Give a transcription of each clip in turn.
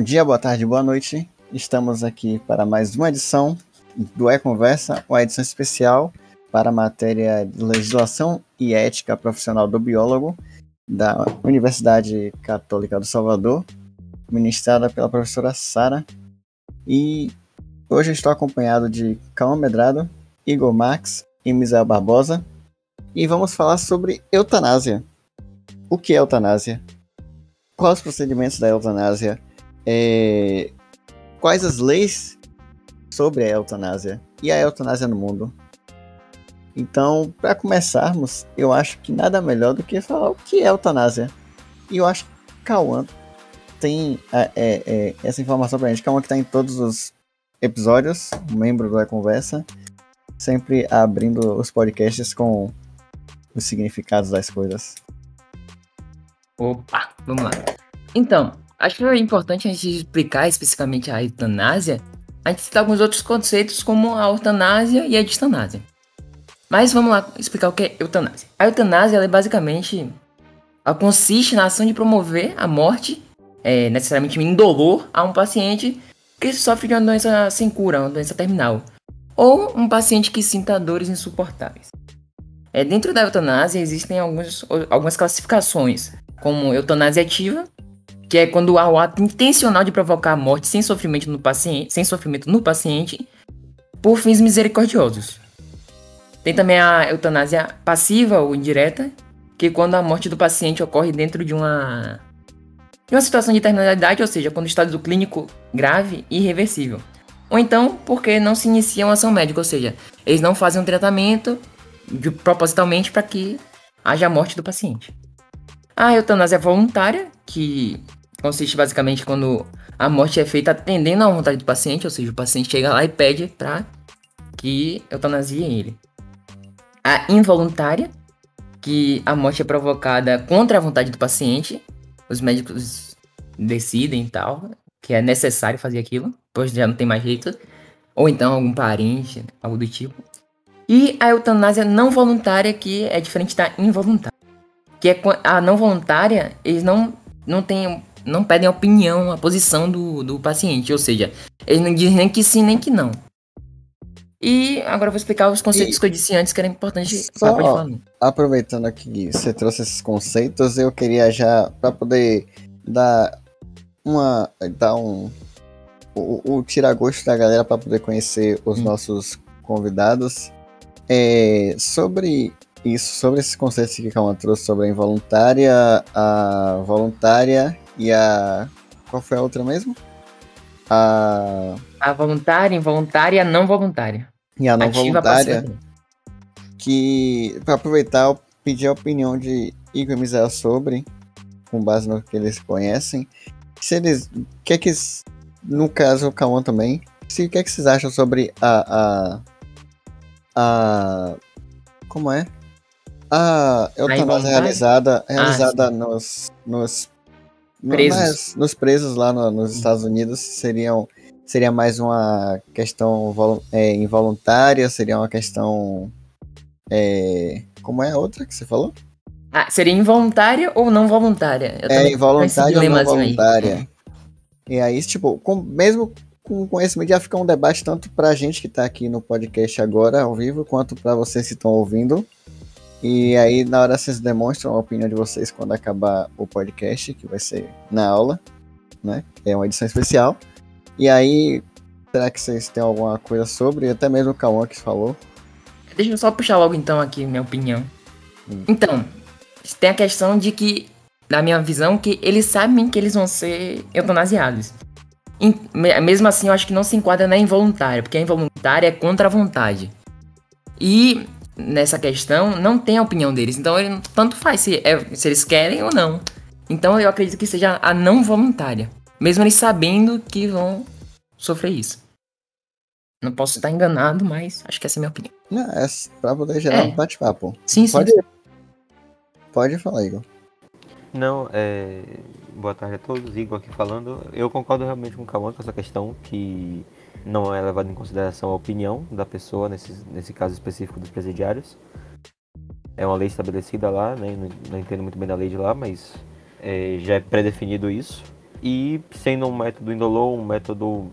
Bom dia, boa tarde, boa noite. Estamos aqui para mais uma edição do E-Conversa, uma edição especial para a matéria de Legislação e Ética Profissional do Biólogo da Universidade Católica do Salvador, ministrada pela professora Sara. E hoje estou acompanhado de Calma Medrado, Igor Max e Misael Barbosa. E vamos falar sobre eutanásia. O que é eutanásia? Quais os procedimentos da eutanásia? É... Quais as leis sobre a eutanásia e a eutanásia no mundo? Então, para começarmos, eu acho que nada melhor do que falar o que é eutanásia. E eu acho que Cauã tem é, é, é, essa informação pra gente. Cauã que tá em todos os episódios, membro E Conversa, sempre abrindo os podcasts com os significados das coisas. Opa, vamos lá. Então, acho que é importante a gente explicar especificamente a eutanásia, a gente citar alguns outros conceitos como a eutanásia e a distanásia. Mas vamos lá explicar o que é eutanásia. A eutanásia é basicamente ela consiste na ação de promover a morte, é, necessariamente indolor, a um paciente que sofre de uma doença sem cura, uma doença terminal, ou um paciente que sinta dores insuportáveis. É, dentro da eutanásia existem alguns, algumas classificações, como eutanásia ativa, que é quando há o ato intencional de provocar a morte sem sofrimento no paciente, sem sofrimento no paciente por fins misericordiosos. Tem também a eutanásia passiva ou indireta, que é quando a morte do paciente ocorre dentro de uma de uma situação de terminalidade, ou seja, quando o estado clínico grave e irreversível. Ou então porque não se inicia uma ação médica, ou seja, eles não fazem um tratamento de, propositalmente para que haja a morte do paciente. A eutanásia voluntária, que consiste basicamente quando a morte é feita atendendo à vontade do paciente, ou seja, o paciente chega lá e pede para que eutanasie ele a involuntária, que a morte é provocada contra a vontade do paciente. Os médicos decidem e tal, que é necessário fazer aquilo, pois já não tem mais jeito. Ou então algum parente, algo do tipo. E a eutanásia não voluntária, que é diferente da involuntária. Que é a não voluntária, eles não, não têm. Não pedem a opinião, a posição do, do paciente. Ou seja, eles não dizem nem que sim, nem que não. E agora eu vou explicar os conceitos e que eu disse antes que era importante Só, falar. Aproveitando aqui você trouxe esses conceitos, eu queria já, para poder dar uma. dar um. o, o tirar gosto da galera para poder conhecer os hum. nossos convidados. É, sobre isso, sobre esses conceitos que a Calma trouxe sobre a involuntária, a voluntária e a. Qual foi a outra mesmo? A. A voluntária, involuntária e a não voluntária. E a não Ativa voluntária. Que, para aproveitar, eu pedi a opinião de Igor e Misael sobre, com base no que eles conhecem. Se eles. O que é que. No caso, o Kawan também. Se, o que é que vocês acham sobre a. a, a como é? A eutanásia realizada, realizada ah, nos, nos presos. nos presos lá no, nos Estados Unidos seriam seria mais uma questão é, involuntária, seria uma questão é, como é a outra que você falou? Ah, seria involuntária ou não voluntária? Eu é involuntária ou não voluntária. Aí. E aí, tipo, com, mesmo com conhecimento já fica um debate tanto pra gente que tá aqui no podcast agora, ao vivo, quanto para vocês que estão ouvindo. E aí, na hora vocês demonstram a opinião de vocês quando acabar o podcast, que vai ser na aula, né? É uma edição especial. E aí, será que vocês têm alguma coisa sobre? Até mesmo o Kawan que falou. Deixa eu só puxar logo então aqui minha opinião. Hum. Então, tem a questão de que, na minha visão, que eles sabem que eles vão ser eutanasiados. Mesmo assim, eu acho que não se enquadra na involuntária, porque a involuntária é contra a vontade. E nessa questão não tem a opinião deles. Então ele tanto faz se, é, se eles querem ou não. Então eu acredito que seja a não voluntária. Mesmo eles sabendo que vão sofrer isso. Não posso estar enganado, mas acho que essa é a minha opinião. Não, é pra poder gerar é. um bate-papo. Sim, pode, sim. Pode falar, Igor. Não, é... boa tarde a todos, Igor aqui falando. Eu concordo realmente com o Cauã com essa questão que não é levado em consideração a opinião da pessoa, nesse, nesse caso específico dos presidiários. É uma lei estabelecida lá, né? não, não entendo muito bem da lei de lá, mas é, já é pré-definido isso. E sendo um método indolor, um método.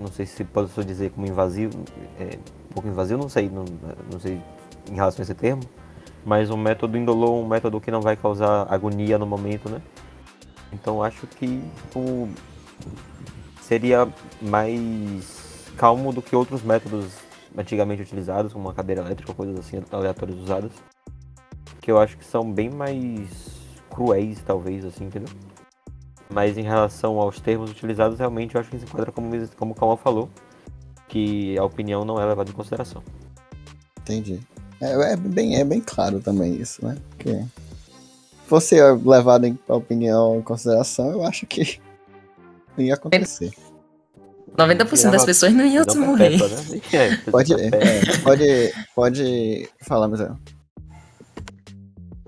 Não sei se posso dizer como invasivo. É, um pouco invasivo, não sei, não, não sei em relação a esse termo. Mas um método indolor, um método que não vai causar agonia no momento, né? Então acho que o, seria mais calmo do que outros métodos antigamente utilizados, como uma cadeira elétrica coisas assim aleatórias usadas. Que eu acho que são bem mais cruéis, talvez, assim, entendeu? Mas em relação aos termos utilizados, realmente eu acho que se enquadra como, como o Calma falou, que a opinião não é levada em consideração. Entendi. É, é, bem, é bem claro também isso, né? Que fosse levado em a opinião em consideração, eu acho que ia acontecer. 90% das pessoas não iam se morrer. Né? É, pode, é, pode, pode falar, Marcelo.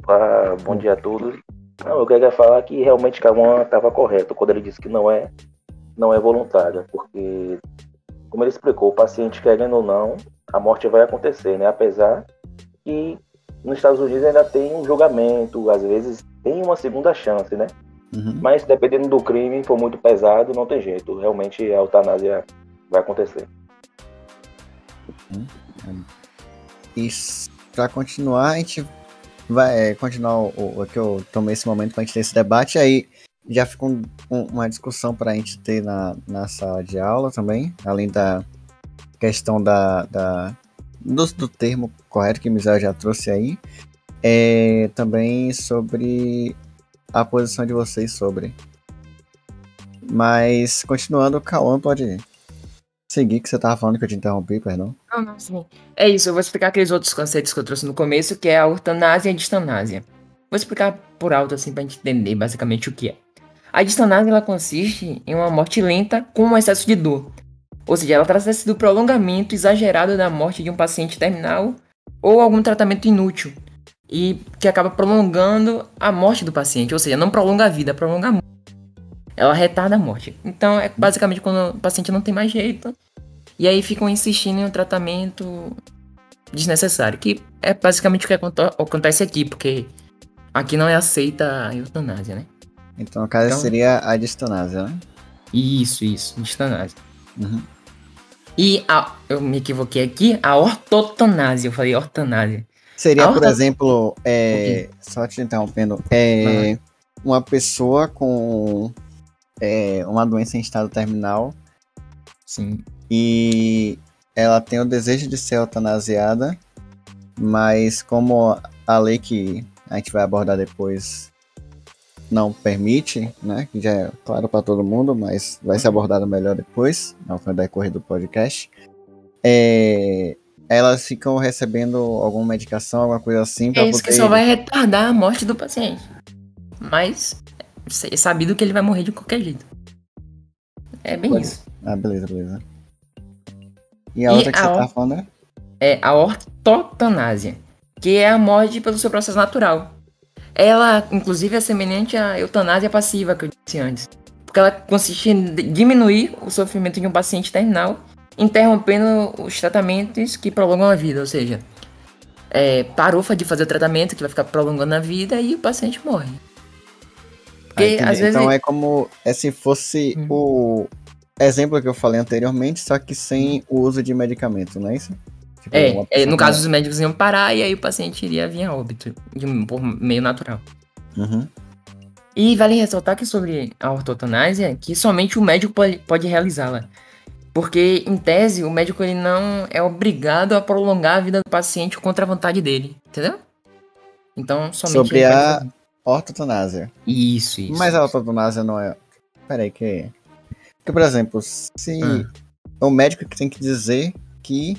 Ah, bom dia a todos. Não, eu queria falar que realmente Kawan estava correto quando ele disse que não é, não é voluntária, porque, como ele explicou, o paciente querendo ou não, a morte vai acontecer, né? Apesar que nos Estados Unidos ainda tem um julgamento, às vezes tem uma segunda chance, né? Uhum. Mas dependendo do crime, for muito pesado, não tem jeito. Realmente a eutanásia vai acontecer. Uhum. E para continuar, a gente vai é, continuar o, o, que eu tomei esse momento para a gente ter esse debate. Aí já fica um, um, uma discussão para a gente ter na, na sala de aula também, além da questão da, da do, do termo correto que o Misael já trouxe aí. É, também sobre a posição de vocês sobre. Mas, continuando, o Cauã pode seguir, que você tava falando que eu te interrompi, perdão. Não, não, sim. É isso, eu vou explicar aqueles outros conceitos que eu trouxe no começo, que é a ortanásia e a distanásia. Vou explicar por alto, assim, pra gente entender basicamente o que é. A distanásia, ela consiste em uma morte lenta com um excesso de dor. Ou seja, ela trata-se do prolongamento exagerado da morte de um paciente terminal ou algum tratamento inútil, e que acaba prolongando a morte do paciente, ou seja, não prolonga a vida, prolonga a morte. Ela retarda a morte. Então é basicamente quando o paciente não tem mais jeito e aí ficam insistindo em um tratamento desnecessário, que é basicamente o que acontece aqui, porque aqui não é aceita a eutanásia, né? Então, no caso, então, seria a distanásia, né? Isso, isso, distanásia. Uhum. E a, eu me equivoquei aqui, a ortotanásia, eu falei ortanásia. Seria, por exemplo, é, só te interrompendo, é, uma pessoa com é, uma doença em estado terminal. Sim. E ela tem o desejo de ser eutanasiada, mas como a lei que a gente vai abordar depois não permite, né? Que já é claro para todo mundo, mas vai ser abordado melhor depois, ao decorrer do podcast. É, elas ficam recebendo alguma medicação, alguma coisa assim. É isso poder... que só vai retardar a morte do paciente. Mas é sabido que ele vai morrer de qualquer jeito. É bem isso. Ah, beleza, beleza. E a e outra que a você tá falando é? É a ortotanásia, que é a morte pelo seu processo natural. Ela, inclusive, é semelhante à eutanásia passiva que eu disse antes. Porque ela consiste em diminuir o sofrimento de um paciente terminal interrompendo os tratamentos que prolongam a vida, ou seja, é, parou de fazer o tratamento que vai ficar prolongando a vida e o paciente morre. Porque, ah, às vezes... Então é como é se fosse hum. o exemplo que eu falei anteriormente, só que sem o uso de medicamento, não é isso? Tipo, é, é, no caso os médicos iam parar e aí o paciente iria vir a óbito, de um, por meio natural. Uhum. E vale ressaltar que sobre a ortotanásia, que somente o médico pode, pode realizá-la. Porque, em tese, o médico ele não é obrigado a prolongar a vida do paciente contra a vontade dele, entendeu? Então, somente. Sobre a ortotanásia. Isso, isso. Mas a ortotanásia não é. Peraí, que. Porque, por exemplo, se hum. o médico que tem que dizer que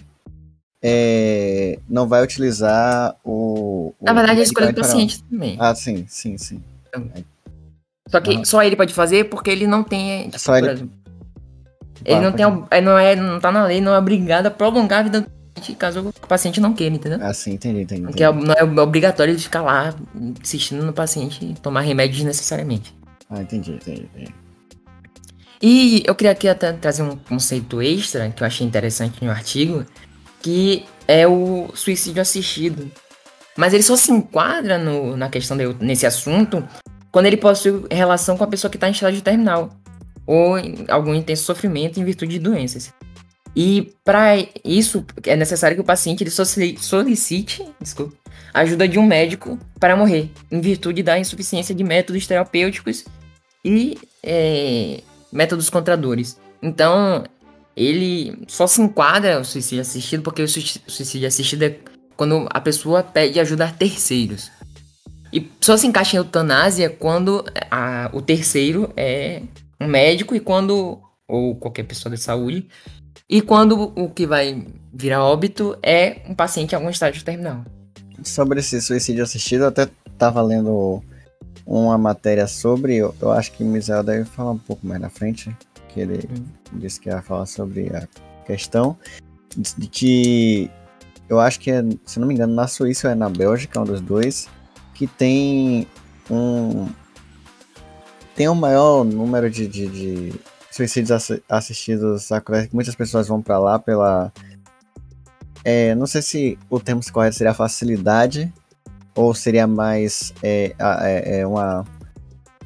é, não vai utilizar o. Na verdade, é a escolha do paciente também. Ah, sim, sim, sim. Então, só que só ele pode fazer porque ele não tem. Tipo, só ele. Ele não tem, ele não é, não tá na lei, não é obrigado a prolongar a vida do paciente caso o paciente não queira, entendeu? Ah, sim, entendi, entendi. Porque é não é obrigatório ele ficar lá insistindo no paciente tomar remédios necessariamente. Ah, entendi, entendi, entendi. E eu queria aqui até trazer um conceito extra que eu achei interessante no artigo, que é o suicídio assistido. Mas ele só se enquadra no, na questão de, nesse assunto quando ele possui relação com a pessoa que está em estágio terminal ou algum intenso sofrimento em virtude de doenças. E para isso é necessário que o paciente ele solicite desculpa, ajuda de um médico para morrer, em virtude da insuficiência de métodos terapêuticos e é, métodos contradores. Então, ele só se enquadra o suicídio assistido porque o suicídio assistido é quando a pessoa pede ajuda a terceiros. E só se encaixa em eutanásia quando a, o terceiro é um médico e quando ou qualquer pessoa de saúde e quando o que vai virar óbito é um paciente em algum estágio terminal. Sobre esse suicídio assistido, eu até estava lendo uma matéria sobre, eu, eu acho que o Misael deve falar um pouco mais na frente, que ele hum. disse que ia falar sobre a questão de que eu acho que, é, se não me engano, na Suíça ou é na Bélgica, um dos dois, que tem um tem um maior número de, de, de suicídios assistidos a muitas pessoas vão para lá pela é, não sei se o termo correto seria facilidade ou seria mais é, é, é uma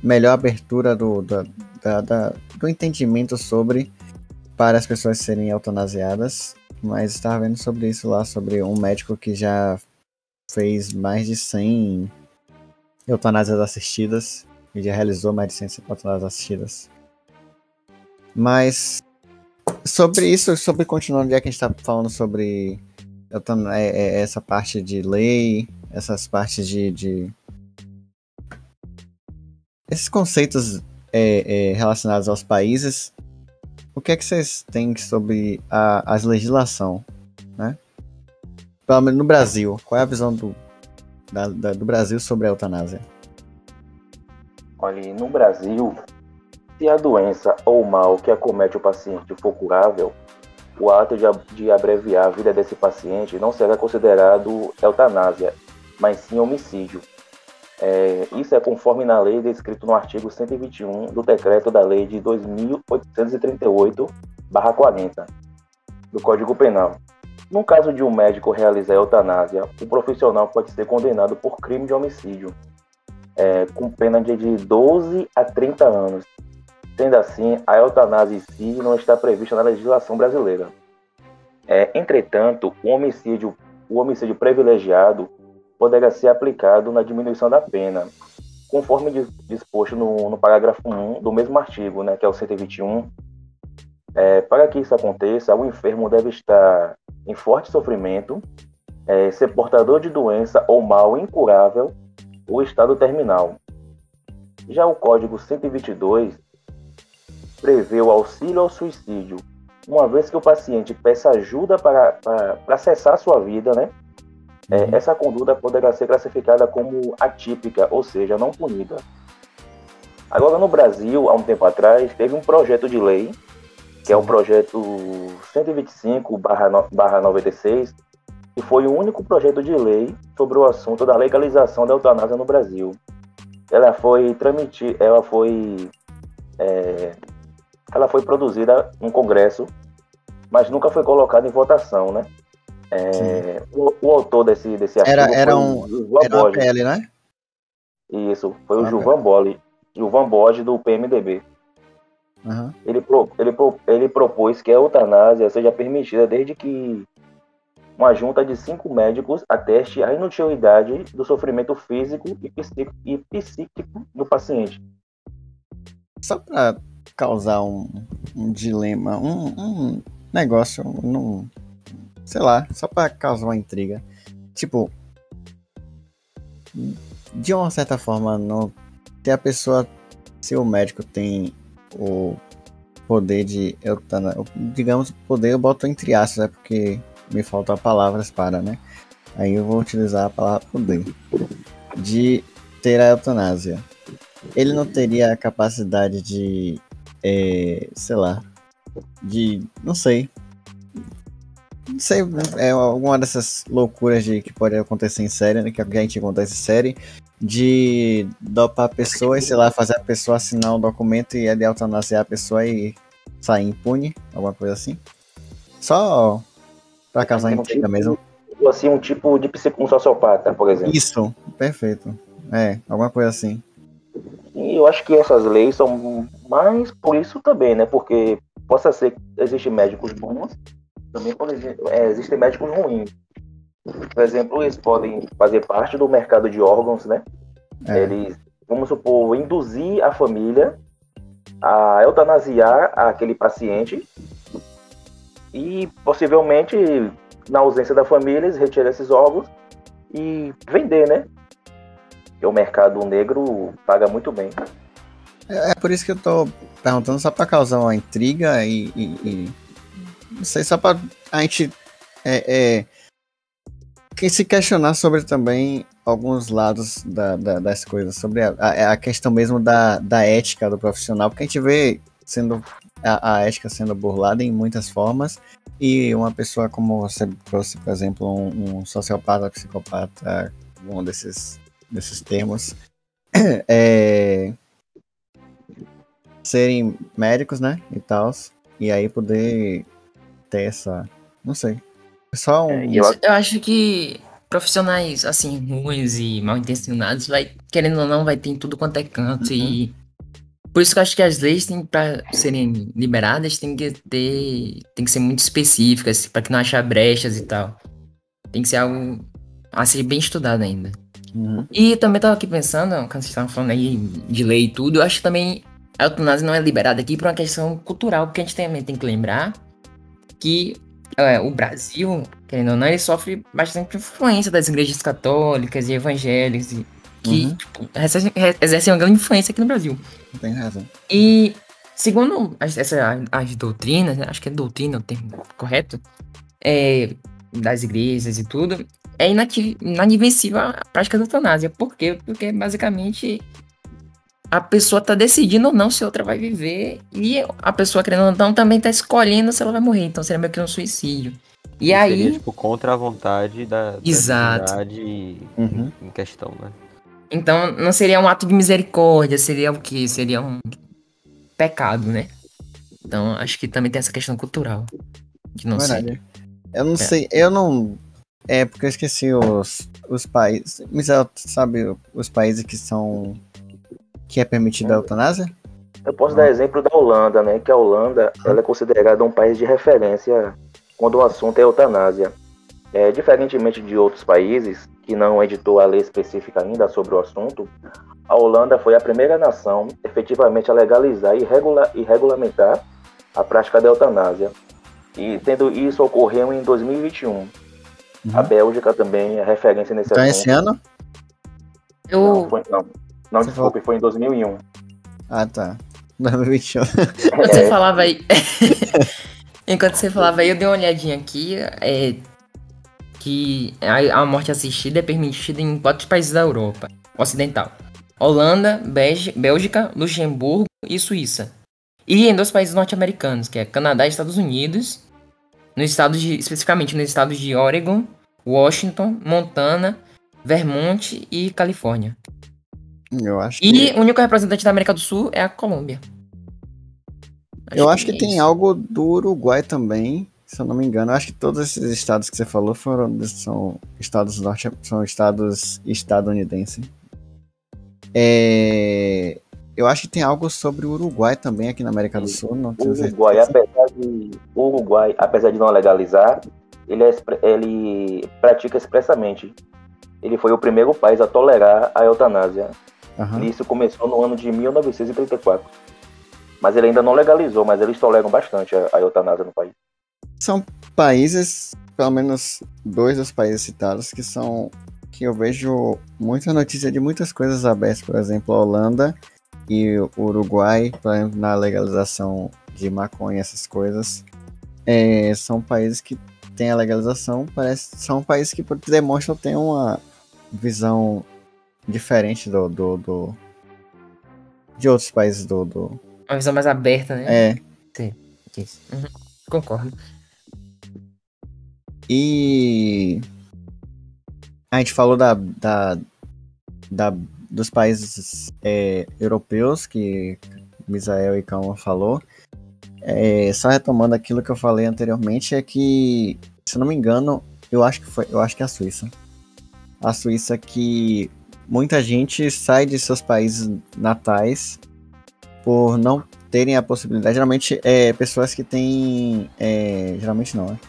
melhor abertura do, da, da, do entendimento sobre para as pessoas serem eutanasiadas, mas estava vendo sobre isso lá, sobre um médico que já fez mais de 100 eutanásias assistidas e já realizou mais de 100 eutanásias assistidas. Mas sobre isso, sobre continuando, já que a gente está falando sobre é, é, essa parte de lei, essas partes de, de esses conceitos é, é, relacionados aos países, o que é que vocês têm sobre a, as legislação, né? Pelo menos no Brasil, qual é a visão do, da, da, do Brasil sobre a eutanásia? Olha, no Brasil, se a doença ou mal que acomete o paciente for curável, o ato de, de abreviar a vida desse paciente não será considerado eutanásia, mas sim homicídio. É, isso é conforme na lei descrito no artigo 121 do decreto da lei de 2838-40 do Código Penal. No caso de um médico realizar eutanásia, o profissional pode ser condenado por crime de homicídio, é, com pena de 12 a 30 anos. Sendo assim, a eutanásia em si não está prevista na legislação brasileira. É, entretanto, o homicídio, o homicídio privilegiado poderá ser aplicado na diminuição da pena, conforme disposto no, no parágrafo 1 do mesmo artigo, né, que é o 121. É, para que isso aconteça, o enfermo deve estar em forte sofrimento, é, ser portador de doença ou mal incurável ou estado terminal. Já o Código 122 prevê o auxílio ao suicídio, uma vez que o paciente peça ajuda para, para, para cessar sua vida, né? É, uhum. essa conduta poderá ser classificada como atípica, ou seja, não punida. Agora, no Brasil, há um tempo atrás, teve um projeto de lei, que é o projeto 125-96, que foi o único projeto de lei sobre o assunto da legalização da eutanásia no Brasil. Ela foi transmitir, ela foi, é, ela foi produzida no Congresso, mas nunca foi colocada em votação, né? É, o, o, autor desse, desse artigo era, era um, o era uma PL, né? Isso, foi o Gilvan Boli, Gilvan Borges do PMDB. Uhum. Ele, pro, ele, pro, ele propôs que a eutanásia seja permitida desde que uma junta de cinco médicos ateste a inutilidade do sofrimento físico e psíquico, e psíquico do paciente. Só para causar um, um dilema, um, um negócio, um, sei lá, só pra causar uma intriga. Tipo, de uma certa forma, não, se a pessoa, se o médico tem o poder de eutanásia, digamos, poder eu boto entre aspas, é porque me faltam palavras para, né? Aí eu vou utilizar a palavra poder. De ter a eutanásia. Ele não teria a capacidade de, é, sei lá, de, não sei, não sei, é alguma dessas loucuras de que pode acontecer em série, né? Que a gente acontece em série, de dopar a pessoa e, sei lá, fazer a pessoa assinar um documento e de eutanasiar a pessoa e sair impune, alguma coisa assim. Só pra causar intriga tipo, mesmo. Assim, um tipo de um sociopata, por exemplo. Isso, perfeito. É, alguma coisa assim. eu acho que essas leis são mais por isso também, né? Porque possa ser que existem médicos bons, também é, existem médicos ruins. Por exemplo, eles podem fazer parte do mercado de órgãos, né? É. Eles, vamos supor, induzir a família a eutanasiar aquele paciente e possivelmente, na ausência da família, eles retirar esses órgãos e vender, né? Porque o mercado negro paga muito bem. É, é por isso que eu tô perguntando, só para causar uma intriga e, e, e, Não sei, só para a gente. É, é, se questionar sobre também alguns lados da, da, das coisas, sobre a, a, questão mesmo da, da ética do profissional, porque a gente vê sendo a, a, ética sendo burlada em muitas formas, e uma pessoa como você trouxe, por exemplo, um, um sociopata, psicopata, um desses, desses termos, é, serem médicos, né, e tal, e aí poder ter essa, não sei, só um... É, eu... eu acho que profissionais, assim, ruins e mal intencionados, vai, querendo ou não, vai ter em tudo quanto é canto. Uhum. E por isso que eu acho que as leis, tem, para serem liberadas, tem que ter. Tem que ser muito específicas, para que não achar brechas e tal. Tem que ser algo a ser bem estudado ainda. Uhum. E também tava aqui pensando, quando vocês estavam falando aí de lei e tudo, eu acho que também a eutanásia não é liberada aqui por uma questão cultural, porque a gente também tem que lembrar que é, o Brasil, querendo ou não, ele sofre bastante influência das igrejas católicas e evangélicas, e, que uhum. tipo, exercem, uma grande influência aqui no Brasil. Tem razão. E segundo as, essa, as doutrinas, né, acho que é doutrina o termo correto, é, das igrejas e tudo, é inadmissível a prática da eutanásia. Por quê? Porque basicamente a pessoa tá decidindo ou não se outra vai viver e a pessoa querendo ou não também tá escolhendo se ela vai morrer. Então seria meio que um suicídio. E, aí. Seria, tipo, contra a vontade da, Exato. uhum. em questão, né? Então não seria um ato de misericórdia, seria o que? Seria um pecado, né? Então acho que também tem essa questão cultural. Que não Verdade. sei. Eu não é. sei, eu não. É porque eu esqueci os, os países. Mas sabe os países que são que é permitida a eutanásia? Eu posso dar exemplo da Holanda, né? Que a Holanda ela é considerada um país de referência quando o assunto é eutanásia. É, diferentemente de outros países que não editou a lei específica ainda sobre o assunto, a Holanda foi a primeira nação efetivamente a legalizar e, regula e regulamentar a prática da eutanásia. E tendo isso ocorreu em 2021. Uhum. A Bélgica também é referência nesse então, assunto. esse ano? Eu... Não, foi, não. Não, desculpe, falou... foi em 2001. Ah, tá. 2021. Enquanto você falava aí. Enquanto você falava aí, eu dei uma olhadinha aqui. É, que a, a morte assistida é permitida em quatro países da Europa Ocidental: Holanda, Bélgica, Luxemburgo e Suíça. E em dois países norte-americanos, que é Canadá e Estados Unidos, nos estados de, especificamente nos estados de Oregon, Washington, Montana, Vermont e Califórnia. Eu acho e que... o único representante da América do Sul é a Colômbia. Acho eu acho que, que é tem isso. algo do Uruguai também, se eu não me engano. Acho que todos esses estados que você falou foram são estados norte, são estados estadunidenses. É, eu acho que tem algo sobre o Uruguai também aqui na América do Sul. Não tenho o Uruguai, certeza. apesar de Uruguai, apesar de não legalizar, ele, é, ele pratica expressamente. Ele foi o primeiro país a tolerar a eutanásia. Uhum. Isso começou no ano de 1934. Mas ele ainda não legalizou, mas eles toleram bastante a, a eutanásia no país. São países, pelo menos dois dos países citados, que são que eu vejo muita notícia de muitas coisas abertas, por exemplo, a Holanda e o Uruguai, por exemplo, na legalização de maconha, essas coisas. É, são países que têm a legalização, parece, são países que demonstram ter uma visão diferente do, do, do, de outros países do, do... Uma visão mais aberta, né? É. Sim, uhum. Concordo. E a gente falou da, da, da dos países é, europeus que Misael e Calma falou. É, só retomando aquilo que eu falei anteriormente é que, se não me engano, eu acho que foi, eu acho que é a Suíça. A Suíça que muita gente sai de seus países natais por não terem a possibilidade. Geralmente é pessoas que têm. É, geralmente não, né?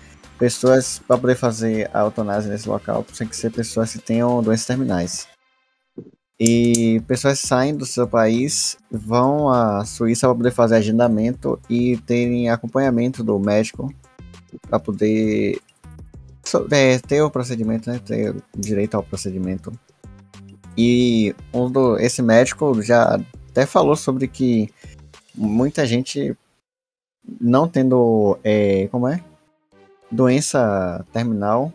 Pessoas para poder fazer a eutanásia nesse local tem que ser pessoas que tenham doenças terminais. E pessoas saem do seu país, vão à Suíça para poder fazer agendamento e terem acompanhamento do médico para poder é, ter o procedimento, né? Ter direito ao procedimento. E um do, esse médico já até falou sobre que muita gente não tendo é, como é doença terminal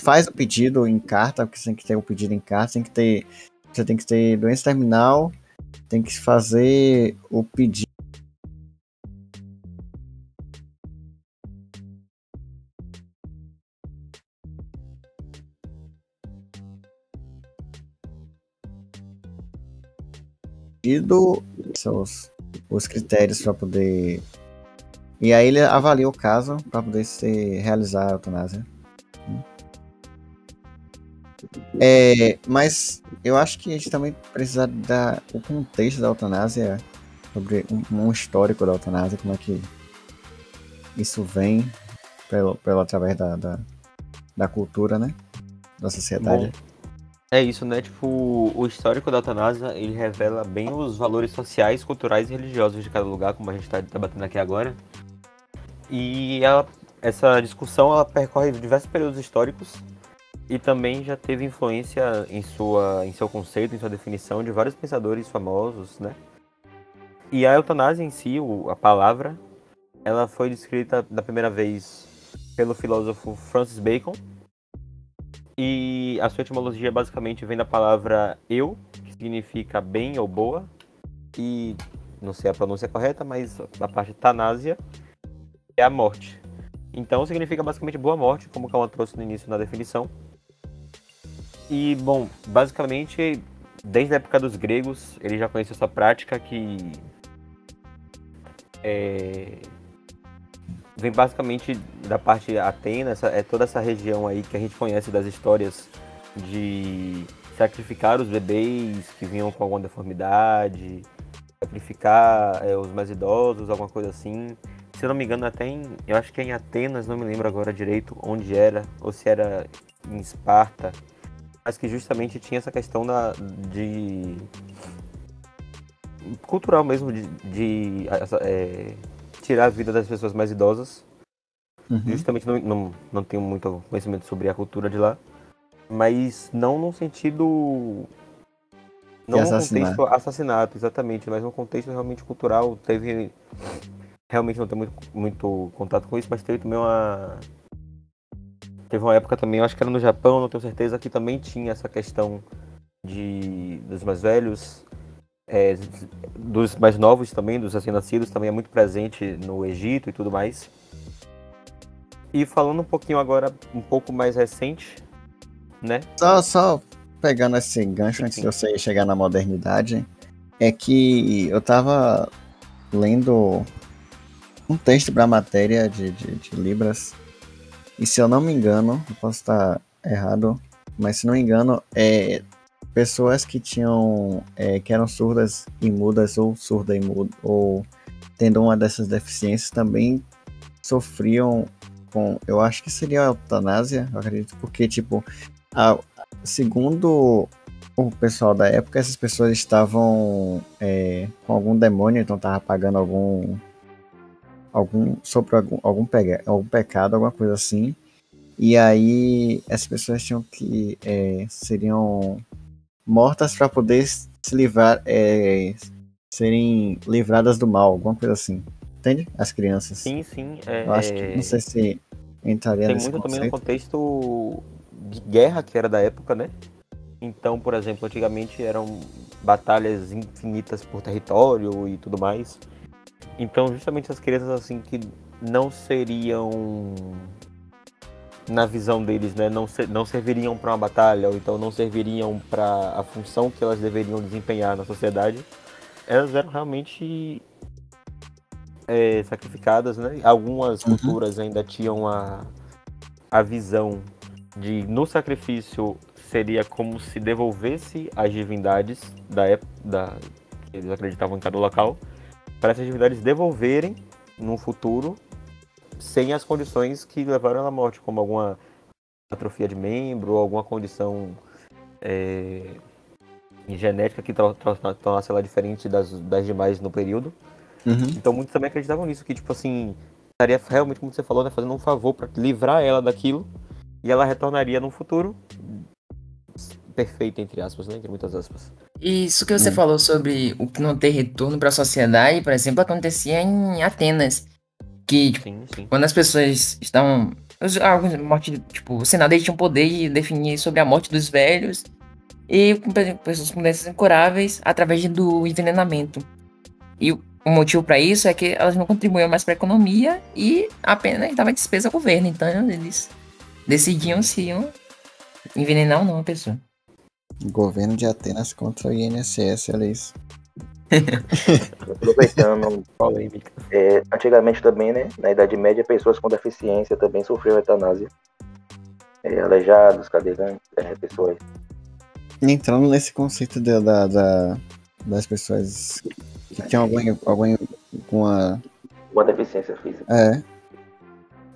faz o pedido em carta, porque você tem que ter o pedido em carta, tem que ter você tem que ter doença terminal, tem que fazer o pedido seus os critérios para poder. E aí ele avalia o caso para poder ser realizar a eutanásia. É, mas eu acho que a gente também precisa dar o contexto da eutanásia, sobre um, um histórico da eutanásia, como é que isso vem pelo, pelo através da, da, da cultura, né? Da sociedade. Bom, é isso, né? Tipo, o histórico da eutanásia, ele revela bem os valores sociais, culturais e religiosos de cada lugar, como a gente está debatendo aqui agora. E ela, essa discussão, ela percorre diversos períodos históricos e também já teve influência em, sua, em seu conceito, em sua definição, de vários pensadores famosos, né? E a eutanásia em si, a palavra, ela foi descrita da primeira vez pelo filósofo Francis Bacon, e a sua etimologia basicamente vem da palavra eu, que significa bem ou boa, e não sei a pronúncia correta, mas a parte tanásia é a morte. Então significa basicamente boa morte, como o Calma trouxe no início na definição. E, bom, basicamente, desde a época dos gregos, ele já conhecia essa prática que é, vem basicamente da parte Atenas, é toda essa região aí que a gente conhece das histórias de sacrificar os bebês que vinham com alguma deformidade, sacrificar é, os mais idosos, alguma coisa assim. Se eu não me engano, até em. Eu acho que é em Atenas, não me lembro agora direito onde era, ou se era em Esparta, mas que justamente tinha essa questão da, de. cultural mesmo, de. de é, tirar a vida das pessoas mais idosas. Uhum. Justamente não, não, não tenho muito conhecimento sobre a cultura de lá. Mas não num sentido. Não num contexto assassinato, exatamente, mas num contexto realmente cultural. Teve. Realmente não tenho muito, muito contato com isso, mas teve também uma. Teve uma época também, acho que era no Japão, não tenho certeza, que também tinha essa questão de dos mais velhos é, dos mais novos também, dos recém-nascidos, também é muito presente no Egito e tudo mais. E falando um pouquinho agora, um pouco mais recente, né? Só, só pegando esse gancho sim, antes sim. de você chegar na modernidade, é que eu tava lendo um texto para a matéria de, de, de, Libras, e se eu não me engano, eu posso estar errado, mas se não me engano, é, pessoas que tinham é, que eram surdas e mudas ou surda e muda ou tendo uma dessas deficiências também sofriam com eu acho que seria a eutanásia eu acredito porque tipo a, segundo o pessoal da época essas pessoas estavam é, com algum demônio então tava pagando algum algum sobre algum algum, pega, algum pecado alguma coisa assim e aí essas pessoas tinham que é, seriam mortas para poder se livrar, é, serem livradas do mal, alguma coisa assim. Entende? As crianças. Sim, sim. É, Eu acho que não sei se entraria Tem nesse muito conceito. também no contexto de guerra que era da época, né? Então, por exemplo, antigamente eram batalhas infinitas por território e tudo mais. Então, justamente as crianças assim que não seriam na visão deles, né, não, ser, não serviriam para uma batalha, ou então não serviriam para a função que elas deveriam desempenhar na sociedade, elas eram realmente é, sacrificadas, né? Algumas uhum. culturas ainda tinham a, a visão de no sacrifício seria como se devolvesse as divindades da época da, que eles acreditavam em cada local, para essas divindades devolverem no futuro sem as condições que levaram à morte, como alguma atrofia de membro, ou alguma condição é, genética que tornasse ela diferente das, das demais no período. Uhum. Então muitos também acreditavam nisso, que tipo assim, estaria realmente, como você falou, né, fazendo um favor para livrar ela daquilo e ela retornaria no futuro perfeita, entre aspas, né? Entre muitas aspas. Isso que você Hum. falou sobre o que não ter retorno para a sociedade, por exemplo, acontecia em Atenas. Que, tipo, Sim, sim. quando as pessoas estavam. Alguns, morte, tipo, o Senado eles tinham poder de definir sobre a morte dos velhos e pessoas com doenças incuráveis através do envenenamento. E o o motivo para isso é que elas não contribuíam mais para a economia e apenas dava despesa ao governo. Então eles decidiam se iam envenenar ou não a pessoa. Governo de Atenas contra o INSS, olha isso. Aproveitando, Polêmica. é, antigamente também, né, na Idade Média, pessoas com deficiência também sofriam eutanásia. É, aleijados, cadeirantes, é, pessoas. Entrando nesse conceito da, da- da- das pessoas que tinham alguém, alguém com a. com deficiência física. É.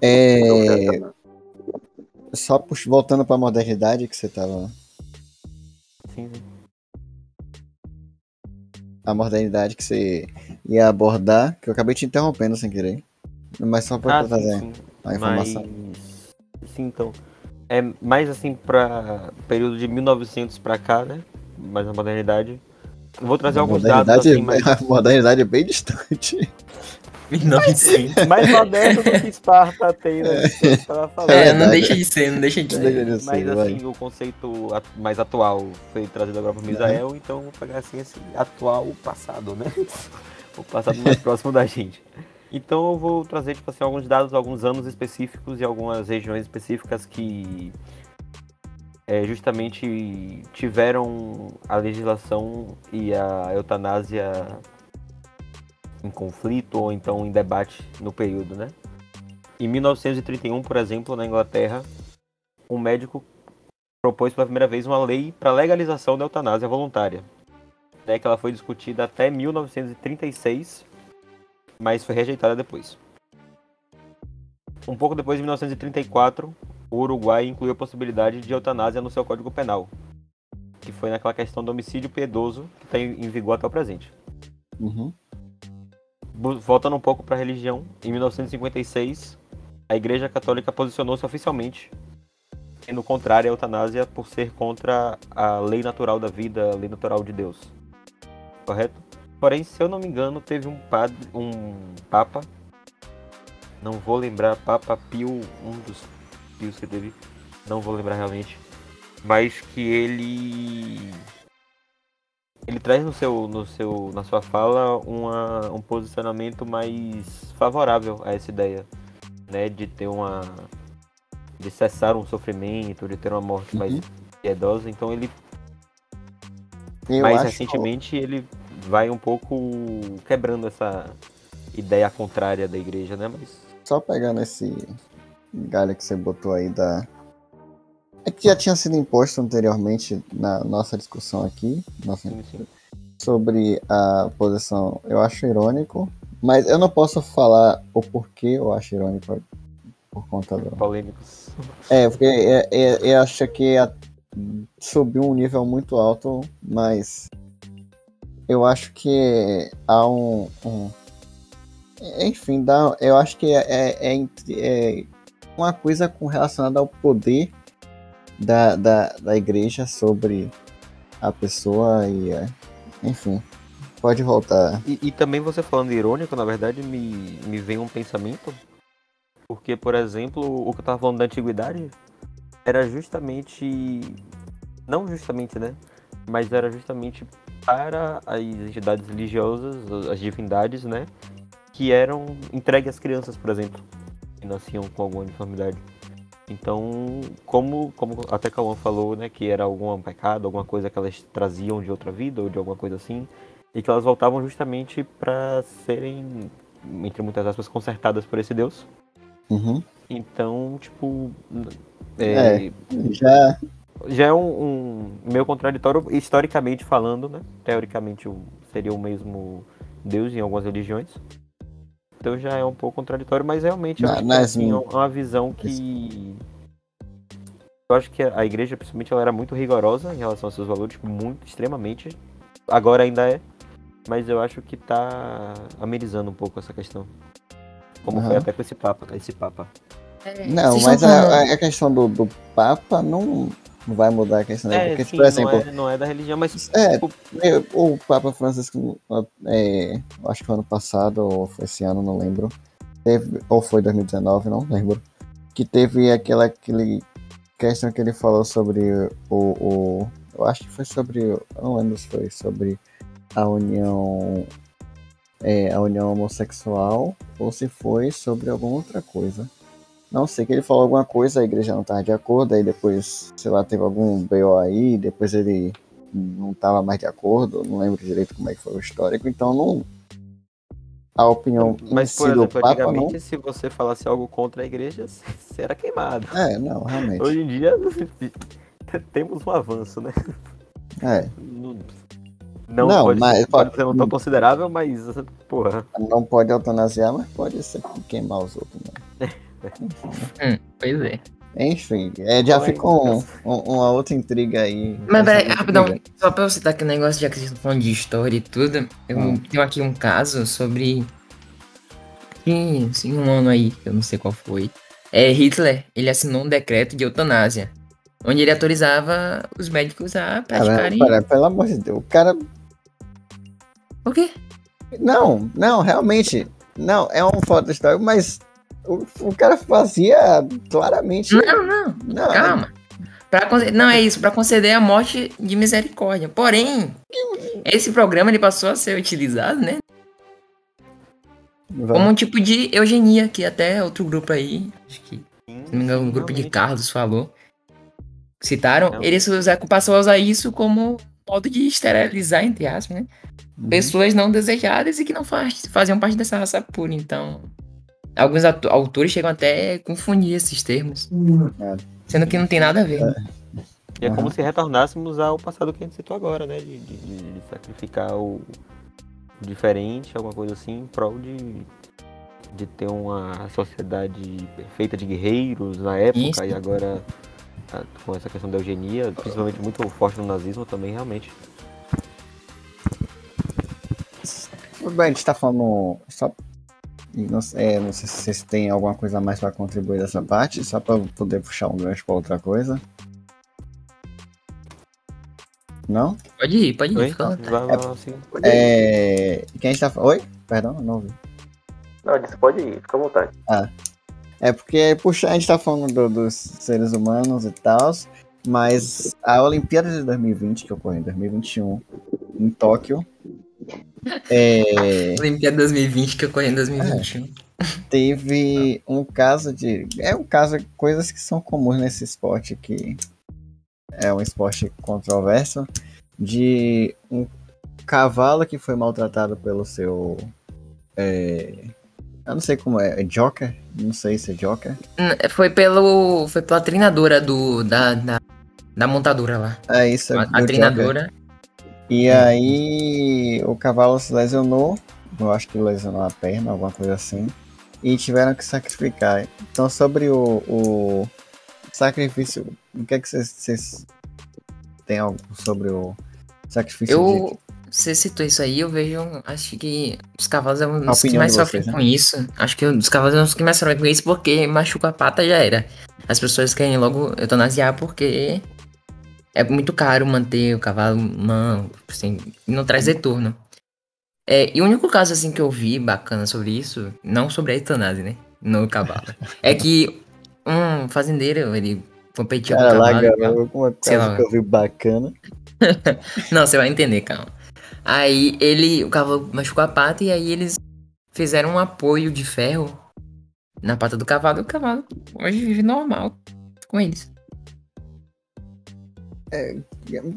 É. Só pux- voltando pra modernidade que você tava. A modernidade que você ia abordar, que eu acabei te interrompendo sem querer. Mas só pra Ah, trazer sim, sim. a informação. Mas, sim, então. É mais assim para período de 1900 pra cá, né? Mais na modernidade. Vou trazer a, alguns dados assim, mais, a modernidade é bem distante. 1900. mais moderno do que Esparta, eu tava falando. É, verdade. não deixa de ser, não deixa de Não ser. ser, Mas vai. assim, o conceito at- mais atual foi trazido agora por Misael, então vou pegar assim esse atual passado, né? o passado mais próximo da gente. Então eu vou trazer tipo assim, alguns dados, alguns anos específicos e algumas regiões específicas que é, justamente tiveram a legislação e a eutanásia em conflito ou então em debate no período, né? Em 1931, por exemplo, na Inglaterra, um médico propôs pela primeira vez uma lei para legalização da eutanásia voluntária. Né, que ela foi discutida até 1936, mas foi rejeitada depois. Um pouco depois, em 1934, o Uruguai incluiu a possibilidade de eutanásia no seu Código Penal, que foi naquela questão do homicídio piedoso que está em vigor até o presente. Uhum. Voltando um pouco para a religião, em 1956, a Igreja Católica posicionou-se oficialmente sendo contrária à eutanásia por ser contra a lei natural da vida, a lei natural de Deus. Correto? Porém, se eu não me engano, teve um padre, um papa, não vou lembrar, Papa Pio, um dos pios que teve, não vou lembrar realmente, mas que ele ele traz no seu, no seu, na sua fala uma, um posicionamento mais favorável a essa ideia, né, de ter uma, de cessar um sofrimento, de ter uma morte mais Uhum. piedosa. Então ele, Eu mais recentemente, ele vai um pouco quebrando essa ideia contrária da igreja, né? Mas Só pegando esse galho que você botou aí da. É que já tinha sido imposto anteriormente na nossa discussão aqui, nossa, sim, sim. sobre a posição. Eu acho irônico, mas eu não posso falar o porquê eu acho irônico por conta do. polêmicos. É, porque é, é, eu acho que a- subiu um nível muito alto, mas eu acho que há um. um- enfim, dá, eu acho que é, é, é é uma coisa com relacionada ao poder da, da, da igreja sobre a pessoa e. é, enfim, pode voltar. E, e também você falando irônico, na verdade, me, me vem um pensamento. Porque, por exemplo, o que eu tava falando da antiguidade era justamente. Não justamente, né? Mas era justamente para as entidades religiosas, as divindades, né? Que eram entregues às crianças, por exemplo. Que nasciam com alguma deformidade. Então, como, como até Cauã falou, né? Que era algum pecado, alguma coisa que elas traziam de outra vida ou de alguma coisa assim e que elas voltavam justamente para serem, entre muitas aspas, consertadas por esse Deus. Uhum. Então, tipo, é, Já já é um, um meio contraditório historicamente falando, né? Teoricamente seria o mesmo Deus em algumas religiões. Então já é um pouco contraditório, mas realmente eu Na- acho que, nas- assim, é uma visão que. Eu acho que a igreja, principalmente, ela era muito rigorosa em relação aos seus valores, muito, extremamente. Agora ainda é. Mas eu acho que tá amenizando um pouco essa questão. Como foi Aham. até com esse Papa, esse Papa. É, Não, mas a, a questão do, do Papa não vai mudar a questão dele. porque, sim, por exemplo, não, é, não é da religião, mas É, tipo, é, o Papa Francisco, é, acho que foi ano passado, ou foi esse ano, não lembro. Teve, ou foi 2019, não lembro. Que teve aquela aquele questão que ele falou sobre o, o. Eu acho que foi sobre. Não lembro se foi sobre a união. É, a união homossexual ou se foi sobre alguma outra coisa. Não sei que ele falou alguma coisa, a igreja não estava de acordo, aí depois, sei lá, teve algum BO aí, depois ele não estava mais de acordo, não lembro direito como é que foi o histórico, então não. A opinião mas por exemplo, Papa não. antigamente, se você falasse algo contra a igreja, você era queimado. É, não, realmente. Hoje em dia temos um avanço, né? É, Não, não, Não, pode, mas- ser, pode ser não tão considerável, mas porra. não pode eutanasiar, mas pode ser queimar os outros. Né? Hum, pois é. Enfim, é, já Oi, ficou um- um- uma outra intriga aí. Mas, peraí, rapidão, só pra eu citar aqui um negócio, já que vocês estão falando de história e tudo, eu Hum. tenho aqui um caso sobre. Sim, sim, um ano aí, eu não sei qual foi. É, Hitler, ele assinou um decreto de eutanásia, onde ele autorizava os médicos a Cara, praticarem. para, pelo amor de Deus, o cara. Por quê? Não, não, realmente. Não, é um foto histórico, mas o, o cara fazia claramente. Não, não, Não, calma. Pra Não, é isso, pra conceder a morte de misericórdia. Porém, esse programa ele passou a ser utilizado, né? vai. Como um tipo de eugenia, que até outro grupo aí, acho que se não me engano, o grupo de. Carlos falou. Citaram, Não. eles usa- passou a usar isso como modo de esterilizar, entre aspas, né? Uhum. Pessoas não desejadas e que não faz, faziam parte dessa raça pura. Então, alguns autores chegam até a confundir esses termos. É. Sendo que não tem nada a ver. E é como Aham. se retornássemos ao passado que a gente citou agora, né? De, de- de- sacrificar o diferente, alguma coisa assim, em prol de, de ter uma sociedade feita de guerreiros na época Isso. e agora com essa questão da eugenia, principalmente muito forte no nazismo também, realmente. Bem, a gente tá falando. Só, não, sei- é, não sei se vocês têm alguma coisa a mais pra contribuir dessa parte, só pra eu poder puxar um gancho pra outra coisa. Não? Pode ir, pode ir, Oi? fica. Vai, assim. É. Quem tá falando. Oi? Perdão, eu não ouvi. Não, eu disse, pode ir, fica à vontade. É porque, puxa, a gente tá falando do- dos seres humanos e tal, mas a Olimpíada de 2020, que ocorreu em 2021, em Tóquio, é, Olimpíada 2020 que ocorreu em 2021. teve um caso de. É um caso, coisas que são comuns nesse esporte que é um esporte controverso, de um cavalo que foi maltratado pelo seu. é, eu não sei como é, é Joker? Não sei se é Joker. Hum, Foi pelo. Foi pela treinadora do. Da, da, da montadora lá. É isso, é A, a Joker. E aí o cavalo se lesionou, eu acho que lesionou a perna, alguma coisa assim, e tiveram que sacrificar. Então sobre o, o sacrifício, o que é que vocês- têm algo sobre o sacrifício Eu. Você citou isso aí, eu vejo. Acho que os cavalos são A os que mais de sofrem vocês, né? com isso. Acho que os cavalos são os que mais sofrem com isso porque machuca a pata já era. As pessoas querem logo eutanasiar porque é muito caro manter o cavalo não, assim, não traz retorno. É, e o único caso assim que eu vi bacana sobre isso, não sobre a eutanásia, né? No cavalo, é que um fazendeiro, ele competia Cara, com o lá, cavalo. e tal. garoto, uma Sei coisa lá. que eu vi bacana. Não, você vai entender, calma. Aí ele, o cavalo machucou a pata e aí eles fizeram um apoio de ferro na pata do cavalo e o cavalo hoje vive normal com eles.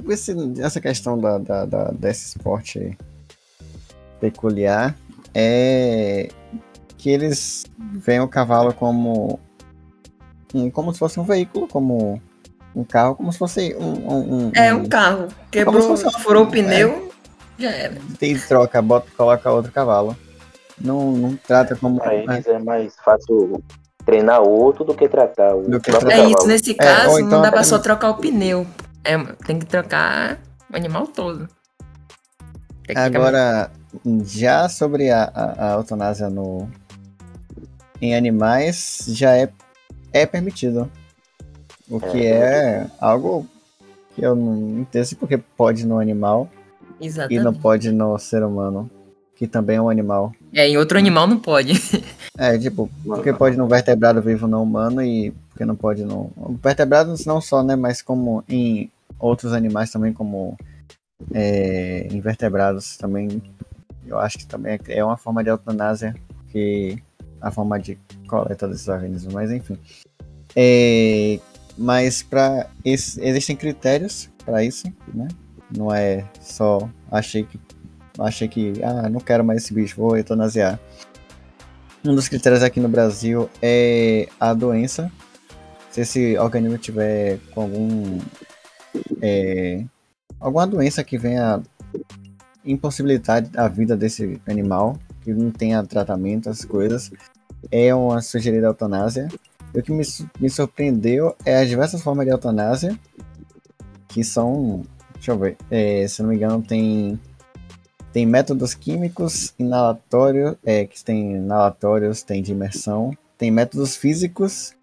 Esse, essa questão da, da- da- desse esporte peculiar é que eles veem o cavalo como um, como se fosse um veículo, como um carro como se fosse um. um, um É um carro. Quebrou, Como se fosse um- furou o pneu, já era. Tem troca, bota, coloca outro cavalo. Não, não trata como. Pra eles é mais fácil treinar outro do que tratar o Do que próprio É tratar. isso, nesse ou caso, então não dá pra só trocar o pneu. É, tem que trocar o animal todo. Agora, já sobre a, a, a eutanásia no, em animais, já é, é permitido. O que é, algo que eu não entendo porque pode no animal e Exatamente. não pode no ser humano, que também é um animal. É, em outro animal não pode. É, tipo, porque pode no vertebrado vivo não humano e porque não pode no. Vertebrados não só, né? Mas como em outros animais também, como é, invertebrados também. Eu acho que também é uma forma de eutanásia que a forma de coleta desses organismos, mas enfim. É, mas para existem critérios para isso, né? Não é só achei que achei que ah, não quero mais esse bicho, vou eutanasiar. Um dos critérios aqui no Brasil é a doença. Se esse organismo tiver com algum. é, alguma doença que venha impossibilitar a vida desse animal, que não tenha tratamento, as coisas, é uma sugerida eutanásia. E o que me, me surpreendeu é as diversas formas de eutanásia, que são. Deixa eu ver. é, se não me engano, tem tem métodos químicos, inalatório, é, que tem inalatórios, tem de imersão, tem métodos físicos.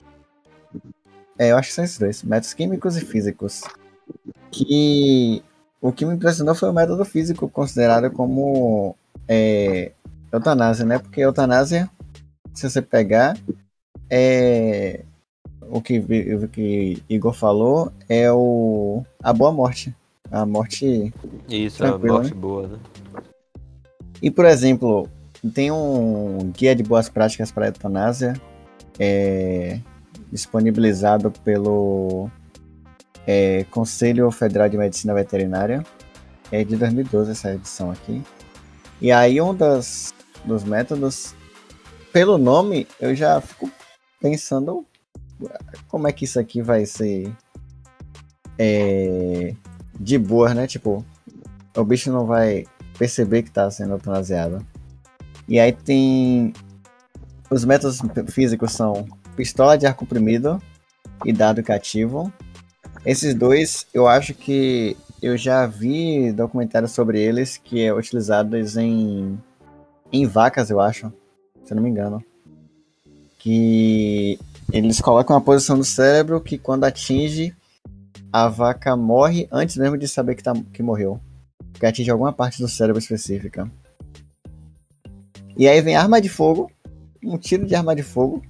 É, eu acho que são esses dois, métodos químicos e físicos. Que o que me impressionou foi o método físico, considerado como é, eutanásia, né? Porque eutanásia, se você pegar, é, o que, o que Igor falou é o, a boa morte. A morte Isso, uma morte boa, né? E, por exemplo, tem um guia de boas práticas para a eutanásia é, disponibilizado pelo é, Conselho Federal de Medicina Veterinária. É de 2012 essa edição aqui. E aí um das, dos métodos, pelo nome, eu já fico pensando como é que isso aqui vai ser é, de boa, né? Tipo, o bicho não vai perceber que está sendo eutanasiado. E aí tem. Os métodos físicos são pistola de ar comprimido e dado cativo. Esses dois, eu acho que eu já vi documentários sobre eles que é utilizados em, em vacas, eu acho, se eu não me engano. Que eles colocam a posição do cérebro que quando atinge, a vaca morre antes mesmo de saber que, tá, que morreu que atinge alguma parte do cérebro específica. E aí vem arma de fogo, um tiro de arma de fogo.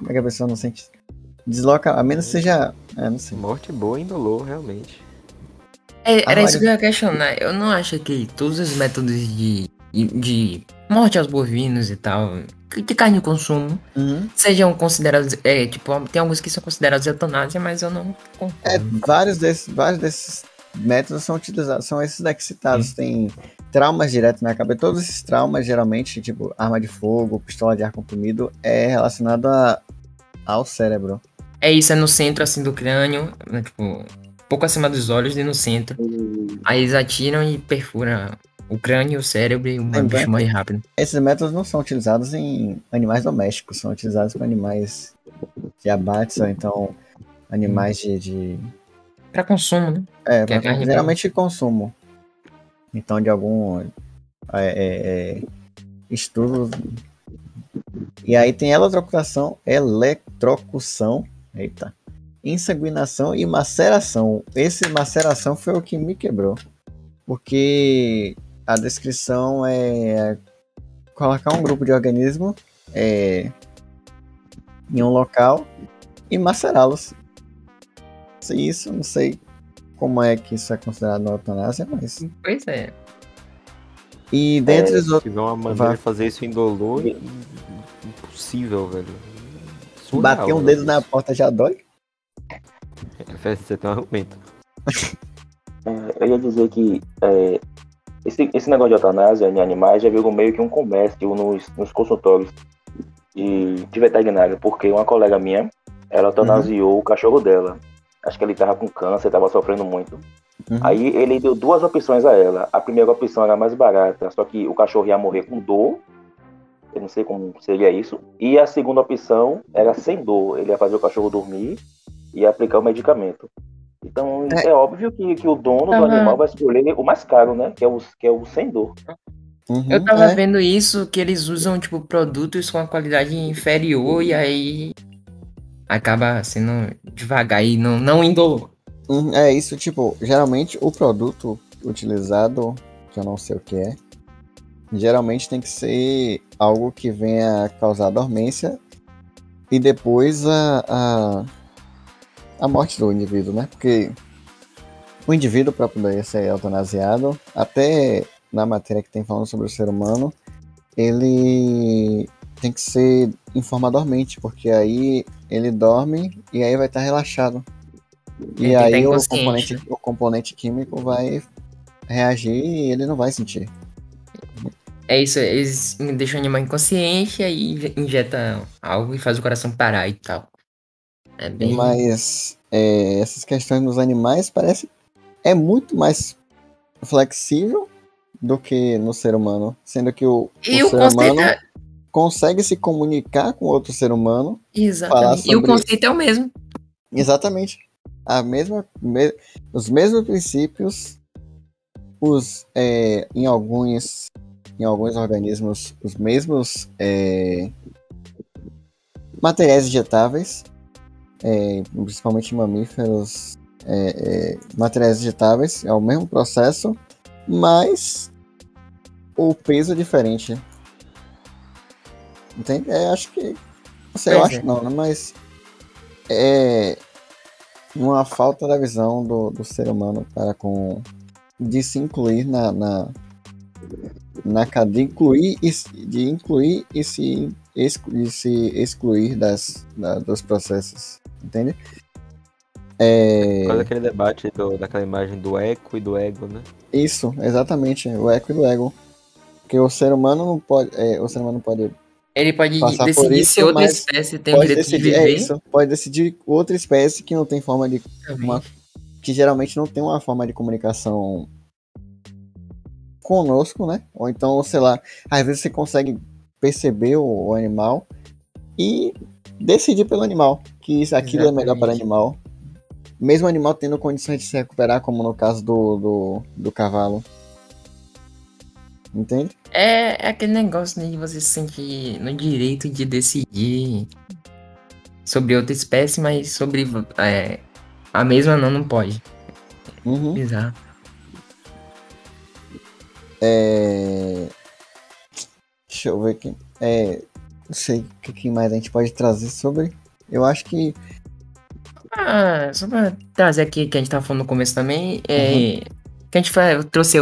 Como é que a pessoa não sente? Desloca, a menos que seja. É, não sei. Morte boa indolor, realmente. É, era Ah, isso que eu ia questionar. Eu não acho que todos os métodos de, de morte aos bovinos e tal, de carne de consumo, Uhum. sejam considerados. É, tipo, tem alguns que são considerados eutanásia, mas eu não concordo. É, vários desses, vários desses métodos são utilizados, são esses daqui citados. Tem traumas diretos na cabeça. Todos esses traumas, geralmente, tipo arma de fogo, pistola de ar comprimido, é relacionado a, ao cérebro. É isso, é no centro assim do crânio, né, tipo, um pouco acima dos olhos e no centro. Aí eles atiram e perfuram o crânio, o cérebro e o bicho morre rápido. Esses métodos não são utilizados em animais domésticos, são utilizados para animais de abate ou então animais de, de Pra consumo, né? É, é carne geralmente consumo. Então, de algum é, é, é, estudo. E aí tem eletrocutação, eletrocução, eita, insanguinação e maceração. Esse maceração foi o que me quebrou. Porque a descrição é colocar um grupo de organismo é, em um local e macerá-los. Isso, não sei como é que isso é considerado uma eutanásia, mas. Pois é. E dentre os Se outros. tiver uma maneira Vai. de fazer isso indolor, im- impossível, velho. Surreal, Bater um dedo na porta já dói? É, Você tem um argumento. É, eu ia dizer que é, esse, esse negócio de eutanásia em animais já virou meio que um comércio nos, nos consultórios de, de veterinária, porque uma colega minha, ela eutanasiou o cachorro dela. Acho que ele tava com câncer, tava sofrendo muito. Uhum. Aí ele deu duas opções a ela. A primeira opção era mais barata, só que o cachorro ia morrer com dor. Eu não sei como seria isso. E a segunda opção era sem dor. Ele ia fazer o cachorro dormir e aplicar o medicamento. Então é, É. óbvio que, que o dono Aham. do animal vai escolher o mais caro, né? Que é o, que é o sem dor. Uhum, Eu tava é. vendo isso, que eles usam, tipo, produtos com a qualidade inferior e aí acaba sendo devagar e não, não indolor. Uhum, É isso, tipo, geralmente o produto utilizado, que eu não sei o que é, geralmente tem que ser algo que venha causar dormência e depois a, a, a morte do indivíduo, né? Porque o indivíduo, para poder ser eutanasiado, até na matéria que tem falando sobre o ser humano, ele tem que ser em forma dormente, porque aí ele dorme e aí vai estar relaxado. E Ele tá aí o componente, o componente químico vai reagir e ele não vai sentir. É isso, eles deixam o animal inconsciente, aí injeta algo e faz o coração parar e tal. É bem. Mas é, essas questões nos animais parece é muito mais flexível do que no ser humano, sendo que o, E o ser conceito humano é... consegue se comunicar com outro ser humano Exatamente. E o sobre- conceito é o mesmo. Exatamente. A mesma, me- os mesmos princípios, os, é, em, alguns, em alguns organismos, os mesmos é, materiais injetáveis, é, principalmente em mamíferos, é, é, materiais injetáveis, é o mesmo processo, mas o peso é diferente. Entende? É, acho que. Não sei, eu acho é. não, né? Mas é uma falta da visão do, do ser humano para com de se incluir na, na, na de incluir e se- de incluir e se, exclu- e se excluir das, da- dos processos, entende? É, Qual é aquele debate do- daquela imagem do eco e do ego, né? isso, exatamente, o eco e do ego. Porque o ser humano não pode, é, o ser humano pode Ele pode decidir isso, se outra espécie tem o direito de decidir, é viver. isso, pode decidir outra espécie que não tem forma de uma- que geralmente não tem uma forma de comunicação conosco, né? Ou então, sei lá, às vezes você consegue perceber o, o animal e decidir pelo animal, que isso, aquilo é melhor para o animal. Mesmo o animal tendo condições de se recuperar, como no caso do, do, do cavalo. Entende? É, é aquele negócio né, de você se sentir no direito de decidir sobre outra espécie, mas sobre é, a mesma não, não pode. Uhum. Bizarro. É... Deixa eu ver aqui. É... Não sei o que mais a gente pode trazer sobre. Eu acho que. Ah, só pra trazer aqui que a gente tava falando no começo também, é, que a gente eu trouxe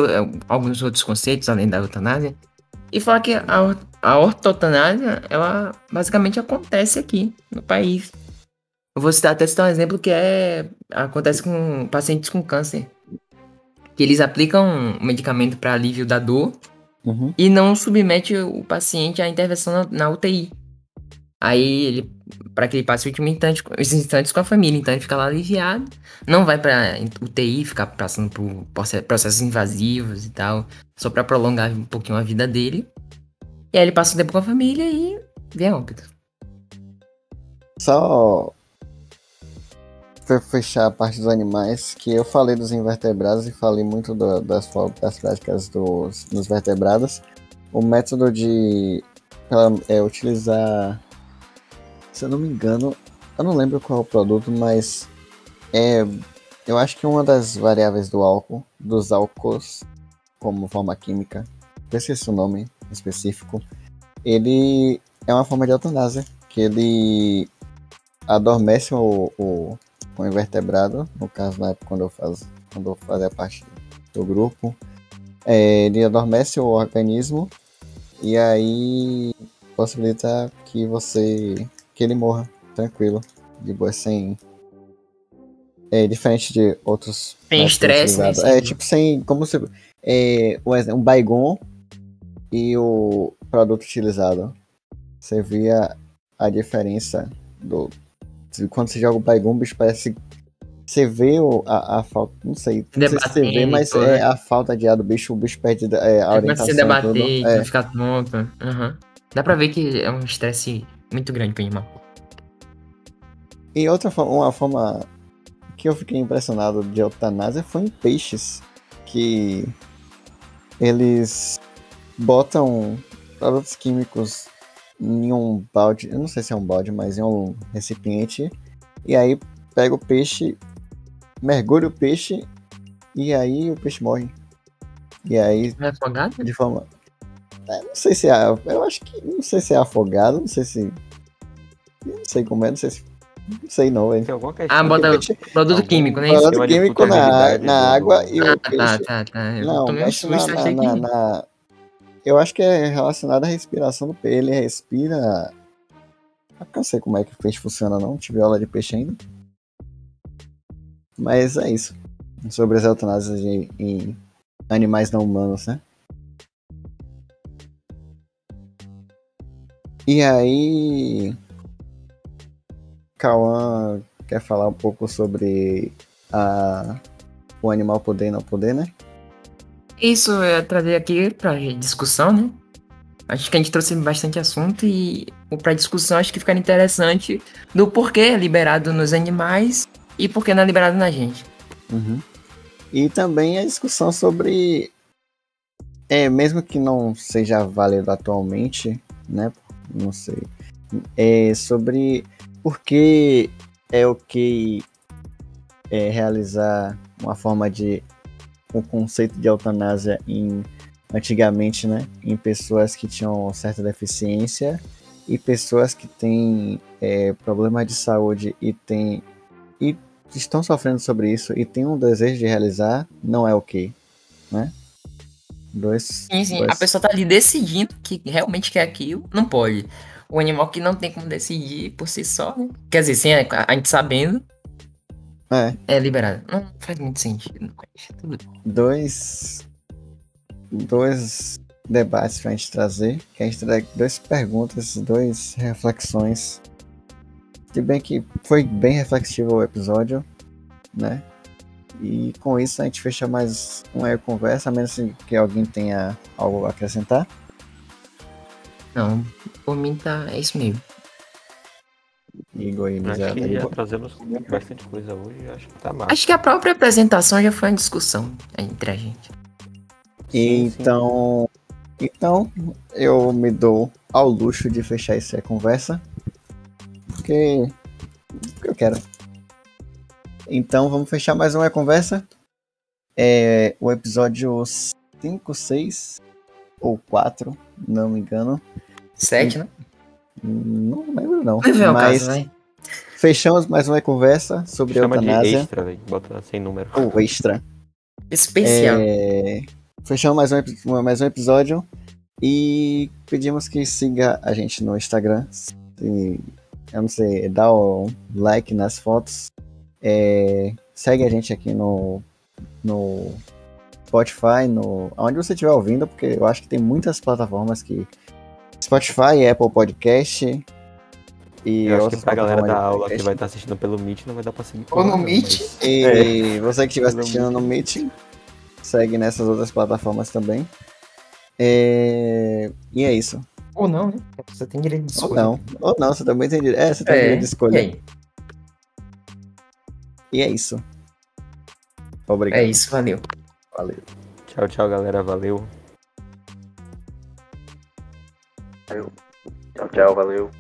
alguns outros conceitos além da eutanásia, e falar que a, a ortotanásia, ela basicamente acontece aqui no país. Eu vou citar até citar um exemplo que é acontece com pacientes com câncer, que eles aplicam um medicamento para alívio da dor Uhum. e não submete o paciente à intervenção na, na UTI. Aí ele, para que ele passe o último instante, os instantes com a família, então ele fica lá aliviado, não vai pra UTI, ficar passando por proce- processos invasivos e tal, só pra prolongar um pouquinho a vida dele. E aí ele passa o tempo com a família e vem a óbito. Só pra fechar a parte dos animais, que eu falei dos invertebrados e falei muito do- das, das práticas dos, dos vertebrados. O método de é utilizar, se eu não me engano, eu não lembro qual é o produto, mas é, eu acho que uma das variáveis do álcool, dos álcools, como forma química, esqueci o nome específico, ele é uma forma de eutanásia, que ele adormece o, o, o invertebrado, no caso na época quando eu, faz, quando eu fazia parte do grupo, é, ele adormece o organismo e aí possibilita que você que ele morra tranquilo, de boa, sem é diferente de outros Sem estresse, né, É tipo sem como se é, um baigon e o produto utilizado. Você via a diferença do. Se- Quando você joga o bicho parece você vê a, a falta, não sei, não sei se você vê, mas né? é a falta de ar do bicho, o bicho perde é, a começa a orientação. se e debater, tudo. É. ficar tonto. Aham. Dá pra ver que é um estresse muito grande pro animal. E outra forma, uma forma que eu fiquei impressionado de eutanásia foi em peixes, que eles botam produtos químicos em um balde, eu não sei se é um balde, mas em um recipiente, e aí pega o peixe, mergulha o peixe, e aí o peixe morre. E aí, Não é afogado? de forma. é, não sei se é. Eu acho que. Não sei se é afogado, não sei se. Não sei como é, não sei se. Não sei não, velho. Ah, bota peixe- produto químico, né? Produto químico na, na água e Ah, o tá, peixe. tá, tá. Eu Não, susto, na, na- na- Eu acho que é relacionado à respiração do peixe. Ele respira. Eu não sei como é que o peixe funciona, não. Tive aula de peixe ainda. Mas é isso. Sobre as eutanásias em animais não humanos, né? E aí. Cauã quer falar um pouco sobre a, o animal poder e não poder, né? Isso eu trazer aqui pra discussão, né? Acho que a gente trouxe bastante assunto e pra discussão acho que ficaria interessante do porquê é liberado nos animais e por que não é liberado na gente. Uhum. E também a discussão sobre. É, mesmo que não seja válido atualmente, né? Não sei. É sobre por que é ok é, realizar uma forma de. O conceito de eutanásia em antigamente, né? Em pessoas que tinham certa deficiência e pessoas que têm é, problemas de saúde e têm. E estão sofrendo sobre isso e têm um desejo de realizar, não é ok, né? Dois. Sim, sim. dois- A pessoa tá ali decidindo que realmente quer aquilo, não pode. O animal que não tem como decidir por si só, né? Quer dizer, sem a, a gente sabendo, É, é liberado. Não faz muito sentido. dois. Dois debates pra gente trazer. Que a gente traz duas perguntas, duas reflexões. Se bem que foi bem reflexivo o episódio, né? E com isso a gente fecha mais uma conversa, a menos que alguém tenha algo a acrescentar. Não, por mim tá. É isso mesmo. Igor e Acho Miséria. que já trazemos bastante coisa hoje. Acho que tá massa. Acho que a própria apresentação já foi uma discussão entre a gente. Sim, sim. Então, então eu me dou ao luxo de fechar essa conversa, porque, porque eu quero. Então vamos fechar mais uma conversa. É o episódio 5, 6 ou 4, não me engano. Sete, né? Não lembro não. Vai ver o Mas caso, vai. fechamos mais uma conversa sobre Chama de eutanásia. extra, velho. Bota sem número. Ou extra. Especial. É, Fechamos mais um, mais um episódio e pedimos que siga a gente no Instagram. Se- eu não sei, dá o like nas fotos. É, segue a gente aqui no, no Spotify, no, onde você estiver ouvindo, porque eu acho que tem muitas plataformas que. Spotify, Apple Podcast. E Eu acho que pra galera da aula que podcast. vai estar assistindo pelo Meet não vai dar pra seguir. Ou no Meet. mas- E você que estiver assistindo no Meet, segue nessas outras plataformas também. É, E é isso. Ou não, né? Você tem direito de Ou escolha. não. Ou não, você também tem direito. É, você tem É, direito de e escolha. aí? E é isso. Obrigado. É isso, valeu. Valeu. Tchau, tchau, galera. Valeu. Tchau, tchau, valeu.